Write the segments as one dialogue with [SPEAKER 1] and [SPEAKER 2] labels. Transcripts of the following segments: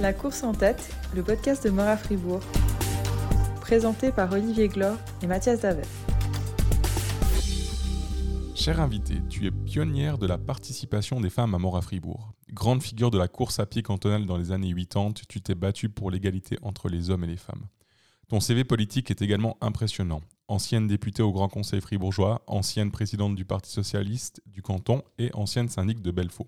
[SPEAKER 1] La course en tête, le podcast de Mora Fribourg. Présenté par Olivier Glor et Mathias Davet.
[SPEAKER 2] Cher invité, tu es pionnière de la participation des femmes à Mora Fribourg. Grande figure de la course à pied cantonale dans les années 80, tu t'es battue pour l'égalité entre les hommes et les femmes. Ton CV politique est également impressionnant. Ancienne députée au Grand Conseil fribourgeois, ancienne présidente du Parti socialiste du canton et ancienne syndic de Belfaux.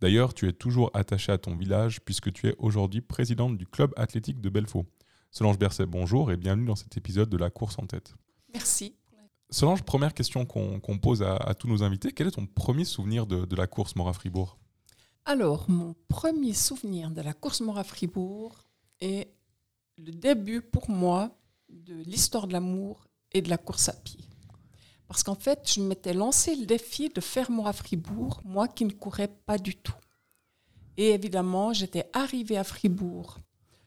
[SPEAKER 2] D'ailleurs, tu es toujours attachée à ton village puisque tu es aujourd'hui présidente du club athlétique de Belfaux. Solange Berset, bonjour et bienvenue dans cet épisode de la course en tête.
[SPEAKER 3] Merci.
[SPEAKER 2] Solange, première question qu'on pose à, tous nos invités. Quel est ton premier souvenir de, de la course Mora-Fribourg
[SPEAKER 3] Alors, mon premier souvenir de la course Mora-Fribourg est le début pour moi de l'histoire de l'amour et de la course à pied. Parce qu'en fait, je m'étais lancé le défi de faire moi à Fribourg, moi qui ne courais pas du tout. Et évidemment, j'étais arrivée à Fribourg,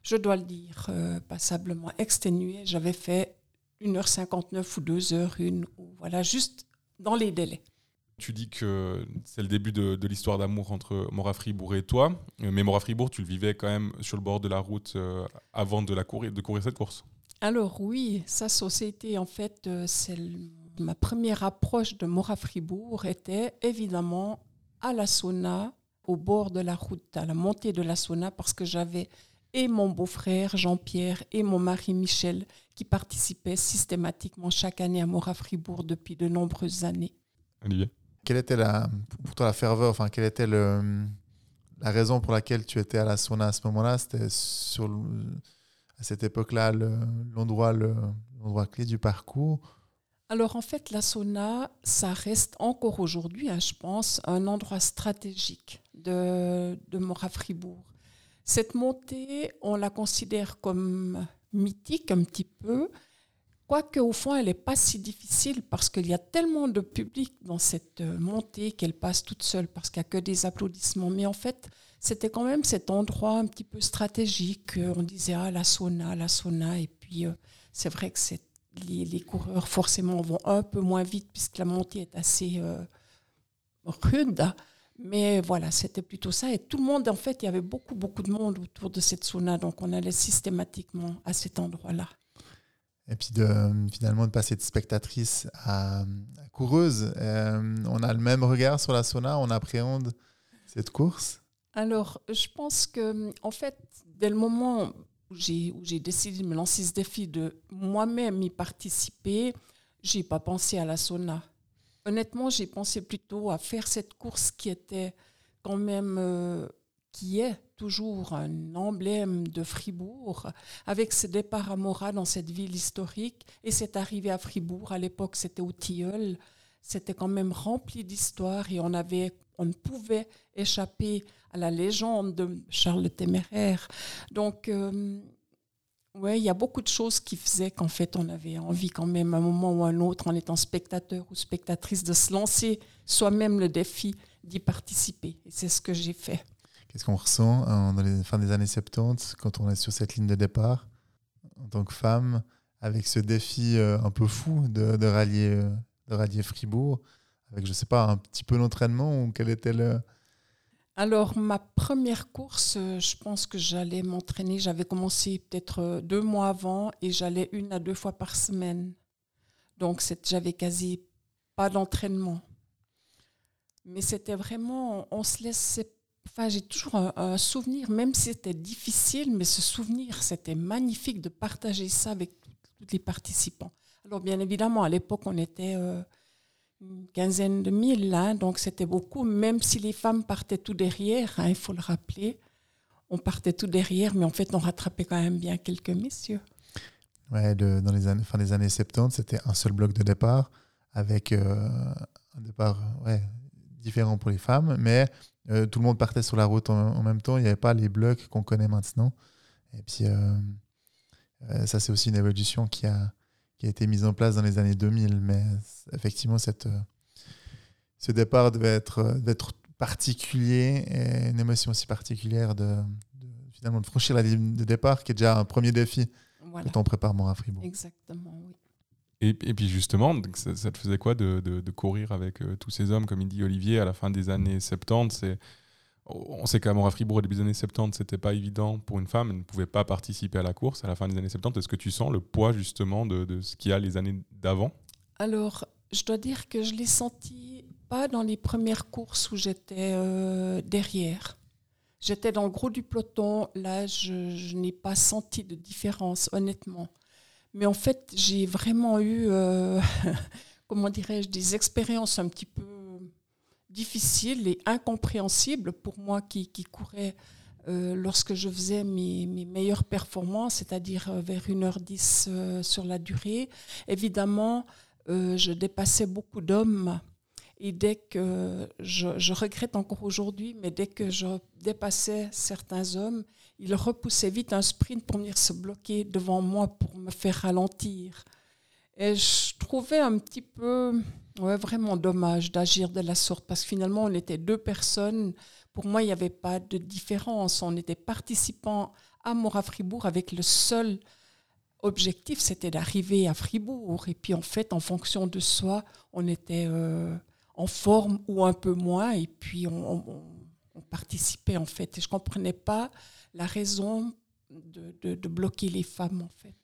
[SPEAKER 3] je dois le dire, euh, passablement exténuée. J'avais fait 1h59 ou 2h, ou voilà, juste dans les délais.
[SPEAKER 2] Tu dis que c'est le début de, l'histoire d'amour entre Mora Fribourg et toi, mais Mora Fribourg, tu le vivais quand même sur le bord de la route euh, avant de, la courir, de courir cette course
[SPEAKER 3] Alors oui, sa société, en fait, euh, c'est ma première approche de Mora Fribourg était évidemment à la sauna, au bord de la route, à la montée de la sauna, parce que j'avais et mon beau-frère Jean-Pierre et mon mari Michel qui participaient systématiquement chaque année à Mora Fribourg depuis de nombreuses années.
[SPEAKER 2] Olivier
[SPEAKER 4] quelle était la, pour toi la ferveur, enfin, quelle était le, la raison pour laquelle tu étais à la sauna à ce moment-là? C'était sur à cette époque-là l'endroit le, l'endroit clé du parcours
[SPEAKER 3] alors en fait, la sauna, ça reste encore aujourd'hui, hein, je pense, un endroit stratégique de, de Mora Fribourg. Cette montée, on la considère comme mythique un petit peu, Quoique au fond, elle n'est pas si difficile parce qu'il y a tellement de public dans cette euh, montée qu'elle passe toute seule parce qu'il n'y a que des applaudissements. Mais en fait, c'était quand même cet endroit un petit peu stratégique. On disait, ah, la sauna, la sauna. Et puis, euh, c'est vrai que les, les, coureurs, forcément, vont un peu moins vite puisque la montée est assez euh, rude. Mais voilà, c'était plutôt ça. Et tout le monde, en fait, il y avait beaucoup, beaucoup de monde autour de cette sauna. Donc, on allait systématiquement à cet endroit-là.
[SPEAKER 4] Et puis de, finalement de passer de spectatrice à, coureuse, euh, on a le même regard sur la sauna, on appréhende cette course
[SPEAKER 3] Alors, je pense que, en fait, dès le moment où j'ai décidé de me lancer ce défi de moi-même y participer, j'ai pas pensé à la sauna. Honnêtement, j'ai pensé plutôt à faire cette course qui était quand même, euh, qui est toujours un emblème de Fribourg, avec ce départ à Morat dans cette ville historique et cette arrivée à Fribourg. À l'époque, c'était au Tilleul. C'était quand même rempli d'histoire et on, avait, on ne pouvait échapper à la légende de Charles le Téméraire. Donc, euh, ouais, il y a beaucoup de choses qui faisaient qu'en fait, on avait envie quand même, à un moment ou à un autre, en étant spectateur ou spectatrice, de se lancer soi-même le défi d'y participer. Et c'est ce que j'ai fait.
[SPEAKER 4] Qu'est-ce qu'on ressent hein, dans les fins des années 70 quand on est sur cette ligne de départ en tant que femme avec ce défi euh, un peu fou de, rallier, euh, de rallier Fribourg? Avec, je sais pas, un petit peu d'entraînement ou quel était le...
[SPEAKER 3] Alors, ma première course, euh, je pense que j'allais m'entraîner. J'avais commencé peut-être deux mois avant et j'allais une à deux fois par semaine. Donc, j'avais quasi pas d'entraînement. Mais c'était vraiment, on se laisse Enfin, j'ai toujours un, souvenir, même si c'était difficile, mais ce souvenir, c'était magnifique de partager ça avec tous les participants. Alors, bien évidemment, à l'époque, on était euh, quinzaine de mille, hein, donc c'était beaucoup, même si les femmes partaient tout derrière, hein, il faut le rappeler. On partait tout derrière, mais en fait, on rattrapait quand même bien quelques messieurs.
[SPEAKER 4] Ouais, dans les années, fin des années 70, c'était un seul bloc de départ avec euh, un départ ouais, différent pour les femmes, mais euh, tout le monde partait sur la route en, même temps. Il n'y avait pas les blocs qu'on connaît maintenant. Et puis, euh, ça, c'est aussi une évolution qui a, qui a été mise en place dans les années 2000. Mais effectivement, cette, ce départ devait être, d'être particulier et une émotion aussi particulière de, finalement de franchir la ligne de départ, qui est déjà un premier défi quand on prépare à Fribourg.
[SPEAKER 3] Exactement, oui.
[SPEAKER 2] Et, puis justement, ça, te faisait quoi de, courir avec euh, tous ces hommes, comme il dit Olivier, à la fin des années 70 c'est, On sait qu'à Fribourg, au début des années 70, c'était pas évident pour une femme, elle ne pouvait pas participer à la course à la fin des années 70. Est-ce que tu sens le poids justement de, ce qu'il y a les années d'avant?
[SPEAKER 3] Alors, je dois dire que je l'ai senti pas dans les premières courses où j'étais euh, derrière. J'étais dans le gros du peloton, là je, je n'ai pas senti de différence, honnêtement. Mais en fait, j'ai vraiment eu, euh, comment dirais-je, des expériences un petit peu difficiles et incompréhensibles pour moi qui, courais euh, lorsque je faisais mes, meilleures performances, c'est-à-dire euh, vers 1h10 euh, sur la durée. Évidemment, je dépassais beaucoup d'hommes. Et dès que je, je regrette encore aujourd'hui, mais dès que je dépassais certains hommes, ils repoussaient vite un sprint pour venir se bloquer devant moi pour me faire ralentir. Et je trouvais un petit peu, ouais, vraiment dommage d'agir de la sorte parce que finalement, on était deux personnes. Pour moi, il n'y avait pas de différence. On était participants à Mora Fribourg avec le seul objectif, c'était d'arriver à Fribourg. Et puis, en fait, en fonction de soi, on était euh, en forme ou un peu moins. Et puis, on, participait, en fait. Et je ne comprenais pas la raison de, de, de, bloquer les femmes, en fait.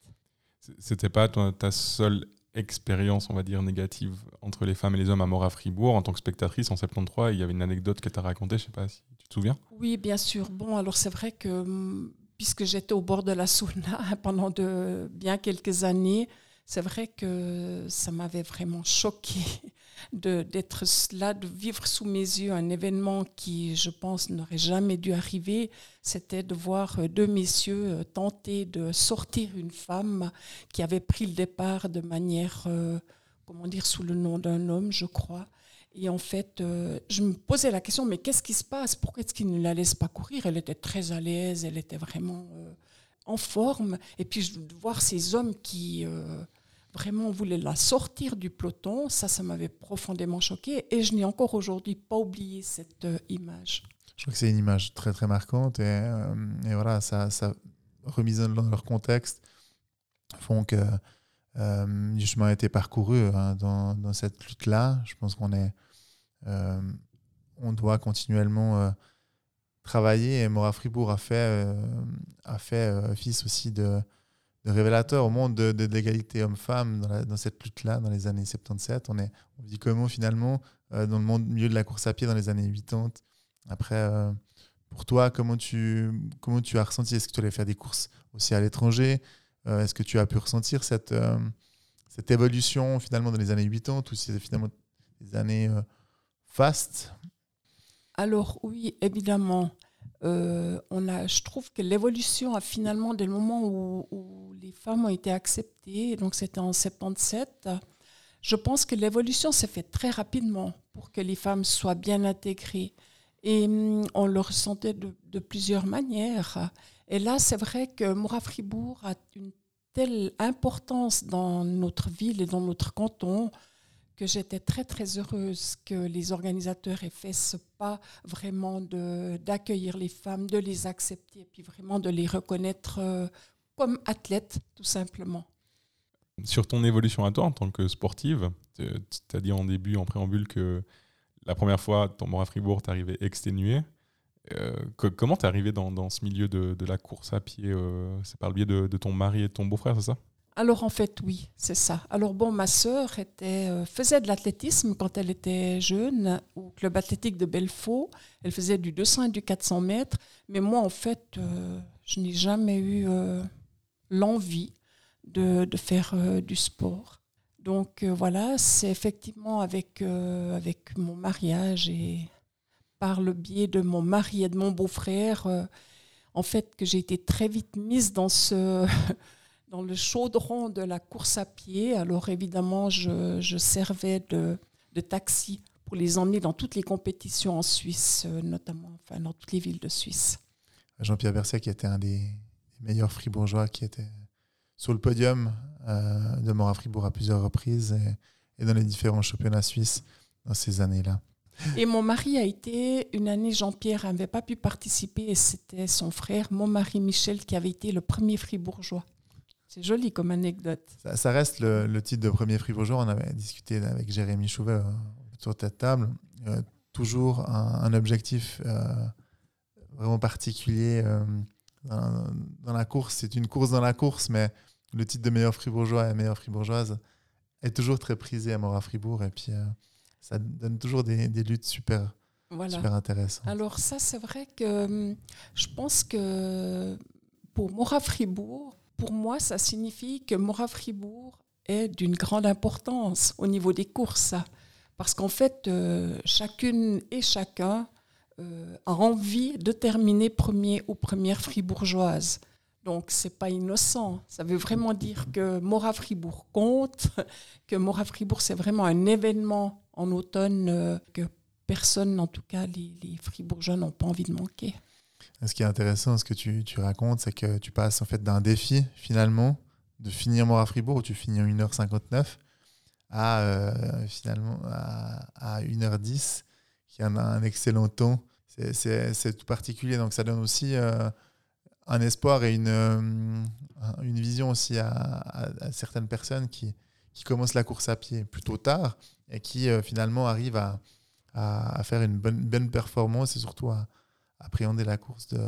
[SPEAKER 2] C'était pas ta seule expérience, on va dire, négative entre les femmes et les hommes à Mora Fribourg. En tant que spectatrice, en 73, il y avait une anecdote que tu as racontée, je sais pas si tu te souviens
[SPEAKER 3] Oui, bien sûr. Bon, alors c'est vrai que hum, puisque j'étais au bord de la sauna pendant de bien quelques années, c'est vrai que ça m'avait vraiment choqué d'être là, de vivre sous mes yeux un événement qui, je pense, n'aurait jamais dû arriver. C'était de voir deux messieurs tenter de sortir une femme qui avait pris le départ de manière, euh, comment dire, sous le nom d'un homme, je crois. Et en fait, euh, je me posais la question, mais qu'est-ce qui se passe? Pourquoi est-ce qu'ils ne la laissent pas courir? Elle était très à l'aise, elle était vraiment euh, en forme. Et puis, de voir ces hommes qui euh, vraiment voulaient la sortir du peloton, ça, ça m'avait profondément choqué. Et je n'ai encore aujourd'hui pas oublié cette euh, image.
[SPEAKER 4] Je trouve que c'est une image très, très marquante. Et, euh, et voilà, ça, ça remise dans leur contexte font que euh, chemin a été parcouru hein, dans, dans, cette lutte-là. Je pense qu'on est, euh, on doit continuellement travailler. Et Mora Fribourg a fait, a fait fils aussi de, révélateur au monde de, l'égalité homme-femme dans, cette lutte-là, dans les années 77. On, est, on vit comment finalement dans le monde, milieu de la course à pied dans les années 80. Après, pour toi, comment tu, comment tu as ressenti? Est-ce que tu allais faire des courses aussi à l'étranger? Euh, Est-ce que tu as pu ressentir cette, euh, cette évolution finalement dans les années 80 ou si c'est finalement des années euh, fastes?
[SPEAKER 3] Alors oui, évidemment. On a, je trouve que l'évolution a finalement, dès le moment où, les femmes ont été acceptées, donc c'était en 77, je pense que l'évolution s'est faite très rapidement pour que les femmes soient bien intégrées. Et on le ressentait de, de plusieurs manières. Et là, c'est vrai que Moura Fribourg a une telle importance dans notre ville et dans notre canton que j'étais très très heureuse que les organisateurs aient fait ce pas vraiment d'accueillir les femmes, de les accepter et puis vraiment de les reconnaître euh, comme athlètes tout simplement.
[SPEAKER 2] Sur ton évolution à toi en tant que sportive, tu as dit en début, en préambule, que la première fois, ton mort à Fribourg, tu arrivé exténué. Euh, comment t'es arrivé dans, ce milieu de, la course à pied euh, C'est par le biais de, ton mari et de ton beau-frère, c'est ça?
[SPEAKER 3] Alors en fait, oui, c'est ça. Alors bon, ma sœur était, euh, faisait de l'athlétisme quand elle était jeune au club athlétique de Belfaux. Elle faisait du 200 et du 400 mètres. Mais moi, en fait, euh, je n'ai jamais eu euh, l'envie de, de, faire du sport. Donc voilà, c'est effectivement avec, avec mon mariage et par le biais de mon mari et de mon beau-frère, en fait, que j'ai été très vite mise dans, ce dans le chaudron de la course à pied. Alors évidemment, je, je servais de, de, taxi pour les emmener dans toutes les compétitions en Suisse, euh, notamment enfin, dans toutes les villes de Suisse.
[SPEAKER 4] Jean-Pierre Berset, qui était un des meilleurs fribourgeois, qui était sur le podium euh, de Mort à Fribourg à plusieurs reprises et, et dans les différents championnats suisses dans ces années-là.
[SPEAKER 3] Et mon mari a été, une année, Jean-Pierre n'avait pas pu participer et c'était son frère, mon mari Michel, qui avait été le premier fribourgeois. C'est joli comme anecdote.
[SPEAKER 4] Ça, ça reste le, le, titre de premier fribourgeois. On avait discuté avec Jérémy Chouvet euh, sur cette table. Euh, toujours un, un objectif euh, vraiment particulier dans, dans, la course. C'est une course dans la course, mais le titre de meilleur fribourgeois et meilleure fribourgeoise est toujours très prisé à Mora Fribourg. Et puis, ça donne toujours des, des luttes super, super intéressantes.
[SPEAKER 3] Alors, ça, c'est vrai que hum, je pense que pour Mora Fribourg, pour moi, ça signifie que Mora Fribourg est d'une grande importance au niveau des courses. Parce qu'en fait, euh, chacune et chacun euh, a envie de terminer premier ou première fribourgeoise. Donc, c'est pas innocent. Ça veut vraiment dire que Mora Fribourg compte, que Mora Fribourg, c'est vraiment un événement en automne euh, que personne, en tout cas les, les Fribourgeois, n'ont pas envie de manquer.
[SPEAKER 4] Ce qui est intéressant, ce que tu, racontes, c'est que tu passes en fait d'un défi, finalement, de finir Mora Fribourg, où tu finis en 1h59, à euh, finalement à, 1h10, qui a un, excellent temps. C'est tout particulier, donc ça donne aussi euh, un espoir et une, euh, une vision aussi à, certaines personnes qui, qui, commencent la course à pied plutôt tard et qui finalement arrivent à, à, faire une bonne, bonne performance et surtout à, appréhender la course de,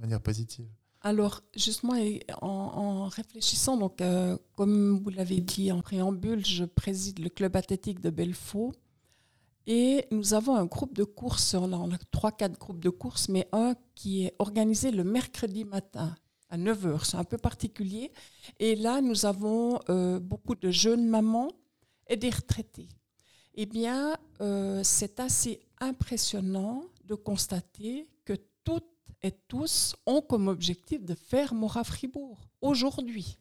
[SPEAKER 4] manière positive
[SPEAKER 3] alors, justement, en, réfléchissant, donc, euh, comme vous l'avez dit en préambule, je préside le club athlétique de Belfaux. Et nous avons un groupe de courses, on a trois, quatre groupes de courses, mais un qui est organisé le mercredi matin à 9h. C'est un peu particulier. Et là, nous avons euh, beaucoup de jeunes mamans et des retraités. Eh bien, euh, c'est assez impressionnant de constater et tous ont comme objectif de faire Mora Fribourg aujourd'hui.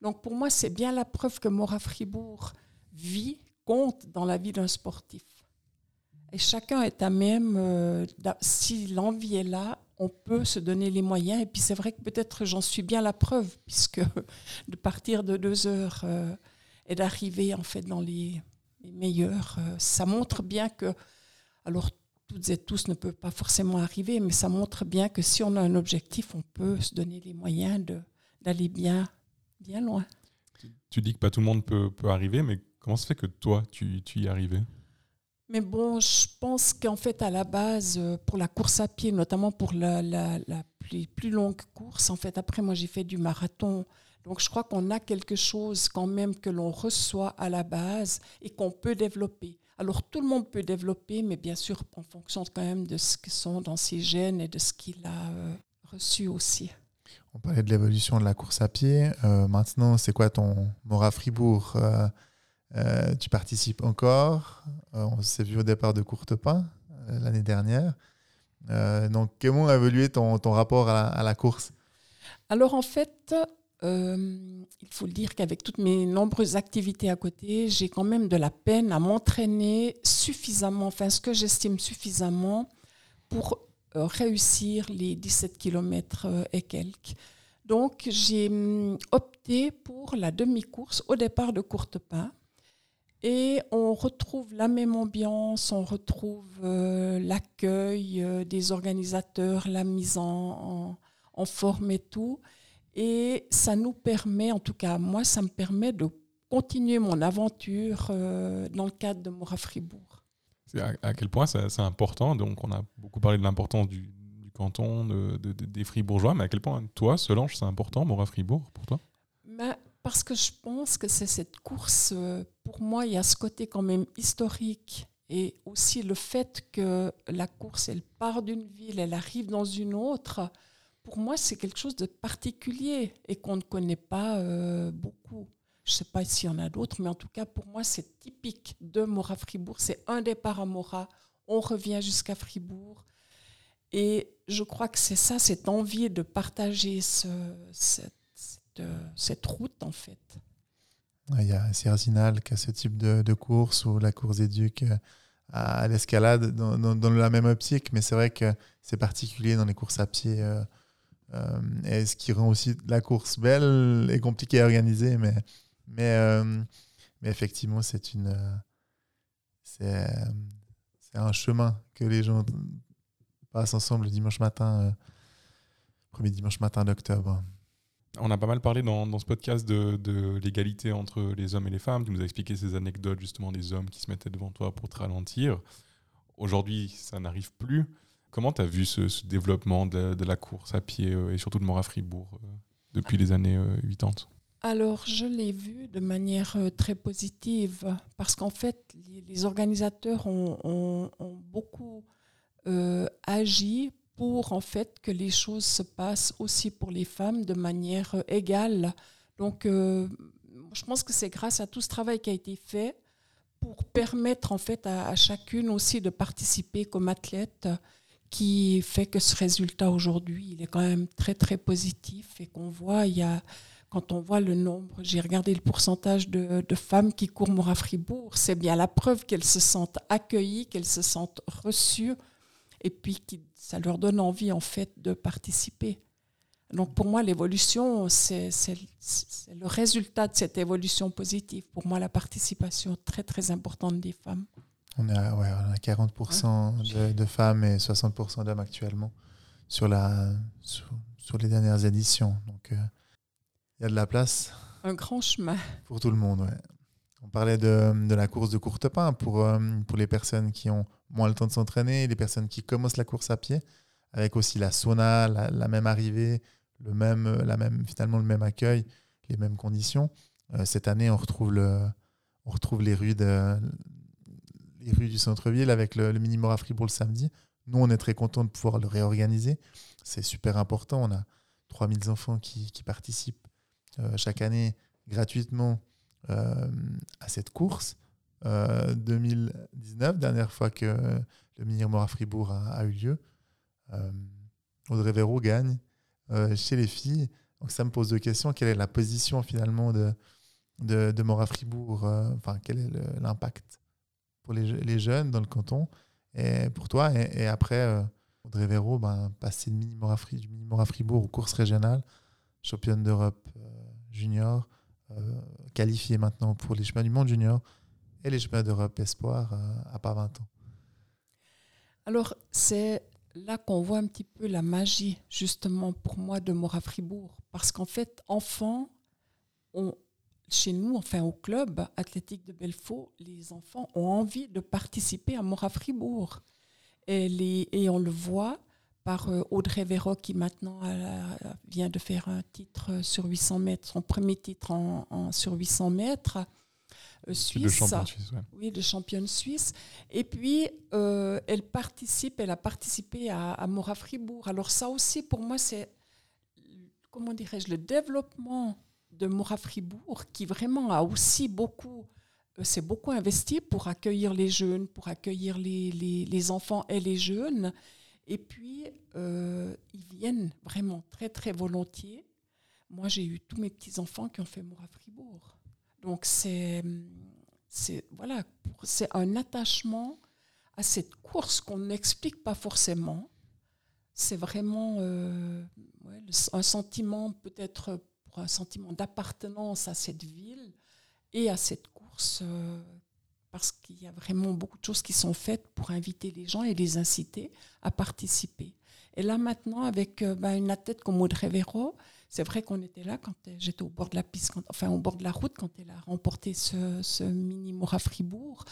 [SPEAKER 3] Donc pour moi, c'est bien la preuve que Mora Fribourg vit, compte dans la vie d'un sportif. Et chacun est à même, euh, si l'envie est là, on peut se donner les moyens. Et puis c'est vrai que peut-être j'en suis bien la preuve, puisque de partir de deux heures euh, et d'arriver en fait dans les, meilleurs, euh, ça montre bien que alors toutes et tous ne peuvent pas forcément arriver, mais ça montre bien que si on a un objectif, on peut se donner les moyens d'aller bien, bien loin.
[SPEAKER 2] Tu, dis que pas tout le monde peut, peut arriver, mais comment se fait que toi, tu, tu y arrivé?
[SPEAKER 3] Mais bon, je pense qu'en fait, à la base, euh, pour la course à pied, notamment pour la, la, la plus, plus, longue course, en fait, après, moi, j'ai fait du marathon. Donc, je crois qu'on a quelque chose quand même que l'on reçoit à la base et qu'on peut développer. Alors tout le monde peut développer, mais bien sûr en fonction quand même de ce que sont dans ses gènes et de ce qu'il a euh, reçu aussi.
[SPEAKER 4] On parlait de l'évolution de la course à pied. Euh, maintenant, c'est quoi ton Mora Fribourg euh, Tu participes encore? on s'est vu au départ de Courtepin l'année dernière. donc, comment a évolué ton, ton rapport à la, à la course?
[SPEAKER 3] Alors en fait, euh, il faut le dire qu'avec toutes mes nombreuses activités à côté, j'ai quand même de la peine à m'entraîner suffisamment, enfin ce que j'estime suffisamment pour euh, réussir les 17 km euh, et quelques. Donc j'ai hum, opté pour la demi-course au départ de Courtepin. Et on retrouve la même ambiance, on retrouve l'accueil des organisateurs, la mise en forme et tout. Et ça nous permet, en tout cas moi, ça me permet de continuer mon aventure euh, dans le cadre de Mora Fribourg.
[SPEAKER 2] À, quel point c'est important. Donc on a beaucoup parlé de l'importance du, canton, de, des Fribourgeois, mais à quel point toi, Solange, c'est important, Mora Fribourg, pour toi?
[SPEAKER 3] Ben, Parce que je pense que c'est cette course, euh, pour moi, il y a ce côté quand même historique et aussi le fait que la course, elle part d'une ville, elle arrive dans une autre pour moi, c'est quelque chose de particulier et qu'on ne connaît pas euh, beaucoup. Je ne sais pas s'il y en a d'autres, mais en tout cas, pour moi, c'est typique de Mora Fribourg. C'est un départ à Mora, on revient jusqu'à Fribourg. Et je crois que c'est ça, cette envie de partager ce, cette, route, en fait.
[SPEAKER 4] Il y a Sierzinal qui a ce type de, course, ou la course éduque euh, à l'escalade dans, la même optique, mais c'est vrai que c'est particulier dans les courses à pied. Euh, euh, et ce qui rend aussi la course belle et compliquée à organiser. Mais, mais, euh, mais effectivement, c'est une c'est un chemin que les gens passent ensemble le dimanche matin, euh, premier dimanche matin d'octobre.
[SPEAKER 2] On a pas mal parlé dans, dans ce podcast de, de l'égalité entre les hommes et les femmes. Tu nous as expliqué ces anecdotes justement des hommes qui se mettaient devant toi pour te ralentir. Aujourd'hui, ça n'arrive plus. Comment tu as vu ce, développement de, la course à pied et surtout de Mora Fribourg depuis les années 80
[SPEAKER 3] alors, je l'ai vu de manière très positive parce qu'en fait, les, organisateurs ont, beaucoup agi pour en fait que les choses se passent aussi pour les femmes de manière égale. Donc, je pense que c'est grâce à tout ce travail qui a été fait pour permettre en fait à, chacune aussi de participer comme athlète qui fait que ce résultat aujourd'hui, il est quand même très très positif et qu'on voit, il y a, quand on voit le nombre, j'ai regardé le pourcentage de, femmes qui courent Mora Fribourg, c'est bien la preuve qu'elles se sentent accueillies, qu'elles se sentent reçues et puis que ça leur donne envie en fait de participer. Donc pour moi, l'évolution, c'est le résultat de cette évolution positive. Pour moi, la participation très très importante des femmes.
[SPEAKER 4] On a, ouais, on a 40% de, femmes et 60% d'hommes actuellement sur, la, sur, les dernières éditions. Donc euh, il y a de la place.
[SPEAKER 3] Un grand chemin.
[SPEAKER 4] Pour tout le monde, ouais. On parlait de, de, la course de courte pain pour, euh, pour les personnes qui ont moins le temps de s'entraîner, les personnes qui commencent la course à pied, avec aussi la sauna, la même arrivée, le même, euh, la même, finalement le même accueil, les mêmes conditions. Euh, cette année, on retrouve, le, on retrouve les, rues de, les rues du centre-ville avec le, mini à Fribourg le samedi. Nous, on est très contents de pouvoir le réorganiser. C'est super important. On a 3000 enfants qui, participent euh, chaque année gratuitement à cette course. 2019, dernière fois que le mini à Fribourg a, eu lieu. Audrey Véro gagne euh, chez les filles. Donc ça me pose deux questions. Quelle est la position finalement de, de, de Mora Fribourg euh, Enfin, quel est l'impact les, jeunes dans le canton et pour toi Et, après, euh, Audrey Véro, ben, passer du mini Mora, Fribourg aux courses régionales, championne d'Europe junior, qualifiée maintenant pour les chemins du monde junior et les chemins d'Europe espoir à pas 20 ans.
[SPEAKER 3] Alors, c'est là qu'on voit un petit peu la magie, justement, pour moi, de Mora Fribourg. Parce qu'en fait, enfant, on, chez nous, enfin au club athlétique de Belfort, les enfants ont envie de participer à Mora Fribourg. Et, les, et on le voit par euh, Audrey Véro qui maintenant vient de faire un titre sur 800 mètres, son premier titre en, sur 800 mètres.
[SPEAKER 2] Euh, suisse. De championne suisse,
[SPEAKER 3] Oui, de championne suisse. Et puis, euh, elle participe, elle a participé à, Mora Fribourg. Alors ça aussi, pour moi, c'est, comment dirais-je, le développement de Mora Fribourg qui vraiment a aussi beaucoup, euh, s'est beaucoup investi pour accueillir les jeunes, pour accueillir les, les, enfants et les jeunes. Et puis, ils viennent vraiment très, très volontiers. Moi, j'ai eu tous mes petits-enfants qui ont fait Mora Fribourg. Donc c'est c'est voilà, c'est un attachement à cette course qu'on n'explique pas forcément. C'est vraiment euh, un sentiment peut-être un sentiment d'appartenance à cette ville et à cette course euh, parce qu'il y a vraiment beaucoup de choses qui sont faites pour inviter les gens et les inciter à participer. Et là maintenant, avec euh, ben, une athlète comme Audrey Véro, c'est vrai qu'on était là quand j'étais au bord de la piste, enfin au bord de la route quand elle a remporté ce, mini Mora Fribourg.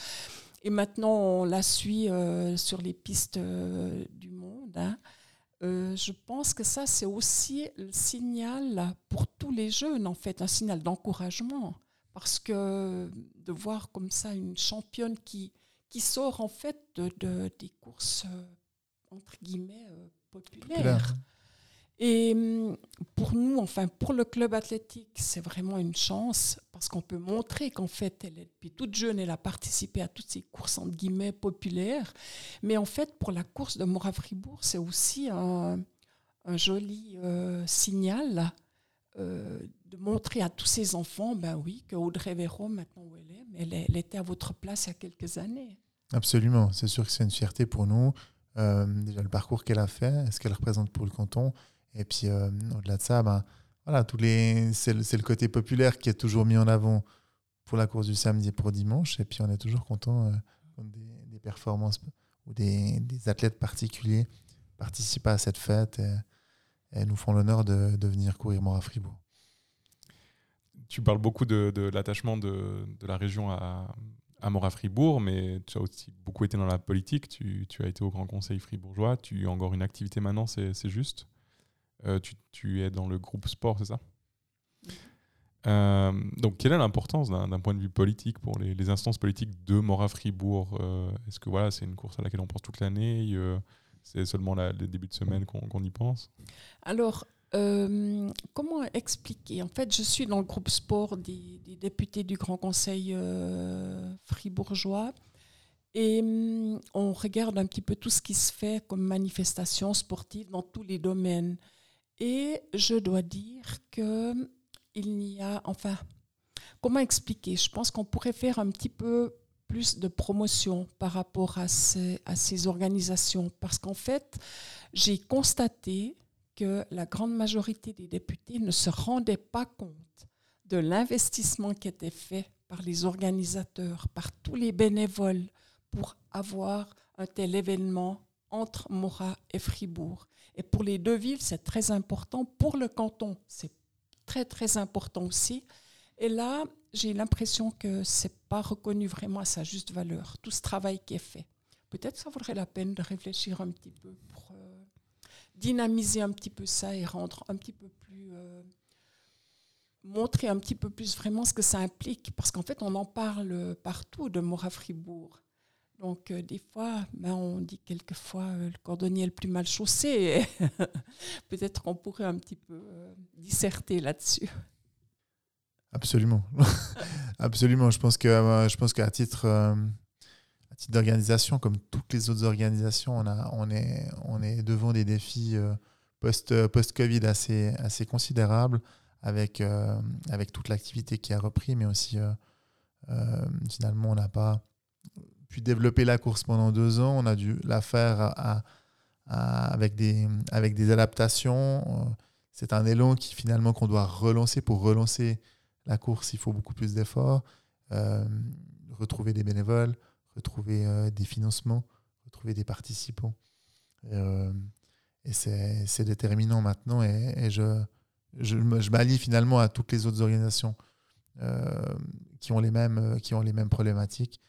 [SPEAKER 3] Et maintenant, on la suit euh, sur les pistes euh, du monde. Hein. Euh, je pense que ça, c'est aussi le signal pour tous les jeunes, en fait, un signal d'encouragement. Parce que de voir comme ça une championne qui, qui sort, en fait, de, des courses, entre guillemets, populaires. Et hum, pour nous, enfin pour le club athlétique, c'est vraiment une chance parce qu'on peut montrer qu'en fait, elle est depuis toute jeune, elle a participé à toutes ces courses entre guillemets populaires. Mais en fait, pour la course de Mora Fribourg, c'est aussi un, joli euh, signal euh, de montrer à tous ces enfants, ben oui, que Audrey Véro, maintenant où elle est, elle, était à votre place il y a quelques années.
[SPEAKER 4] Absolument, c'est sûr que c'est une fierté pour nous. Euh, déjà le parcours qu'elle a fait, ce qu'elle représente pour le canton. Et puis, euh, au-delà de ça, ben, voilà, tous les, c'est, le, le côté populaire qui est toujours mis en avant pour la course du samedi et pour dimanche. Et puis, on est toujours content euh, des, performances ou des, des, athlètes particuliers participent à cette fête et, nous font l'honneur de, de venir courir Mort à Fribourg.
[SPEAKER 2] Tu parles beaucoup de, de l'attachement de, de, la région à, à Mora Fribourg, mais tu as aussi beaucoup été dans la politique. Tu, tu as été au Grand Conseil fribourgeois. Tu as encore une activité maintenant, c'est juste? Euh, tu, es dans le groupe sport, c'est ça euh, donc, quelle est l'importance d'un point de vue politique pour les, instances politiques de Mora Fribourg Est-ce que voilà, c'est une course à laquelle on pense toute l'année C'est seulement les débuts de semaine qu'on y pense?
[SPEAKER 3] Alors, euh, comment expliquer? En fait, je suis dans le groupe sport des, députés du Grand Conseil euh, fribourgeois et hum, on regarde un petit peu tout ce qui se fait comme manifestation sportive dans tous les domaines. Et je dois dire que il n'y a, enfin, comment expliquer? Je pense qu'on pourrait faire un petit peu plus de promotion par rapport à ces, à ces organisations parce qu'en fait, j'ai constaté que la grande majorité des députés ne se rendaient pas compte de l'investissement qui était fait par les organisateurs, par tous les bénévoles pour avoir un tel événement entre Morat et Fribourg. Et pour les deux villes, c'est très important. Pour le canton, c'est très très important aussi. Et là, j'ai l'impression que c'est pas reconnu vraiment à sa juste valeur, tout ce travail qui est fait. Peut-être ça vaudrait la peine de réfléchir un petit peu pour dynamiser un petit peu ça et rendre un petit peu plus euh, montrer un petit peu plus vraiment ce que ça implique parce qu'en fait on en parle partout de Mora Fribourg donc euh, des fois ben, on dit quelquefois euh, le cordonnier est le plus mal chaussé. Peut-être qu'on pourrait un petit peu disserter là-dessus.
[SPEAKER 4] Absolument. Absolument. Je pense que je pense qu'à titre d'organisation, comme toutes les autres organisations, on, a, on, est, on est devant des défis euh, post, post-Covid assez, assez considérables, avec, euh, avec toute l'activité qui a repris, mais aussi, euh, finalement, on n'a pas pu développer la course pendant deux ans. On a dû la faire avec, des, adaptations. C'est un élan qui, finalement, qu'on doit relancer. Pour relancer la course, il faut beaucoup plus d'efforts. retrouver des bénévoles, retrouver euh, des financements, retrouver des participants. Euh, et c'est déterminant maintenant. Et, je, m'allie finalement à toutes les autres organisations euh, qui ont les mêmes problématiques,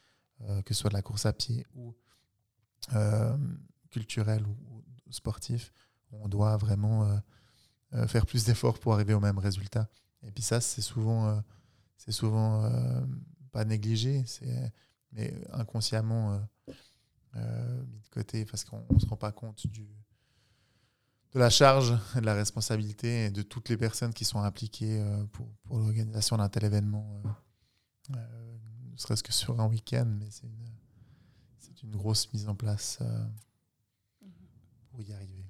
[SPEAKER 4] que ce soit de la course à pied ou culturelle ou, sportif. On doit vraiment faire plus d'efforts pour arriver au même résultat. Et puis ça, c'est souvent, souvent pas négligé. Mais inconsciemment euh, euh, mis de côté parce qu'on ne se rend pas compte du, de la charge, de la responsabilité et de toutes les personnes qui sont impliquées euh, pour l'organisation d'un tel événement, ne serait-ce que sur un week-end, mais c'est une, c'est une grosse mise en place pour y arriver.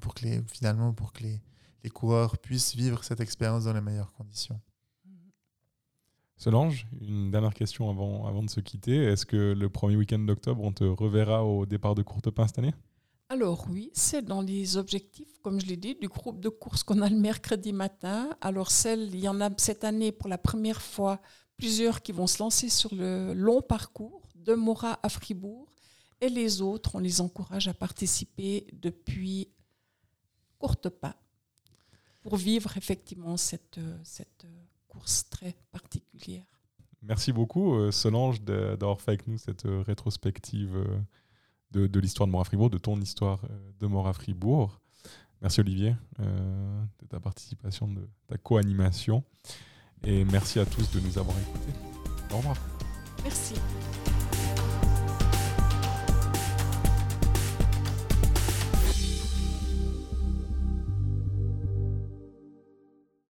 [SPEAKER 4] pour que les, finalement, pour que les, les coureurs puissent vivre cette expérience dans les meilleures conditions.
[SPEAKER 2] Solange, une dernière question avant, avant de se quitter. Est-ce que le premier week-end d'octobre, on te reverra au départ de Courtepin cette année?
[SPEAKER 3] Alors oui, c'est dans les objectifs, comme je l'ai dit, du groupe de course qu'on a le mercredi matin. Alors celle, il y en a cette année pour la première fois plusieurs qui vont se lancer sur le long parcours de Morat à Fribourg. Et les autres, on les encourage à participer depuis Courtepin pour vivre effectivement cette, cette très particulière.
[SPEAKER 2] Merci beaucoup euh, Solange d'avoir fait avec nous cette euh, rétrospective euh, de, de l'histoire de Mora Fribourg, de ton histoire de Mora Fribourg. Merci Olivier de ta participation, de ta co-animation. Et merci à tous de nous avoir écoutés. Au revoir.
[SPEAKER 3] Merci.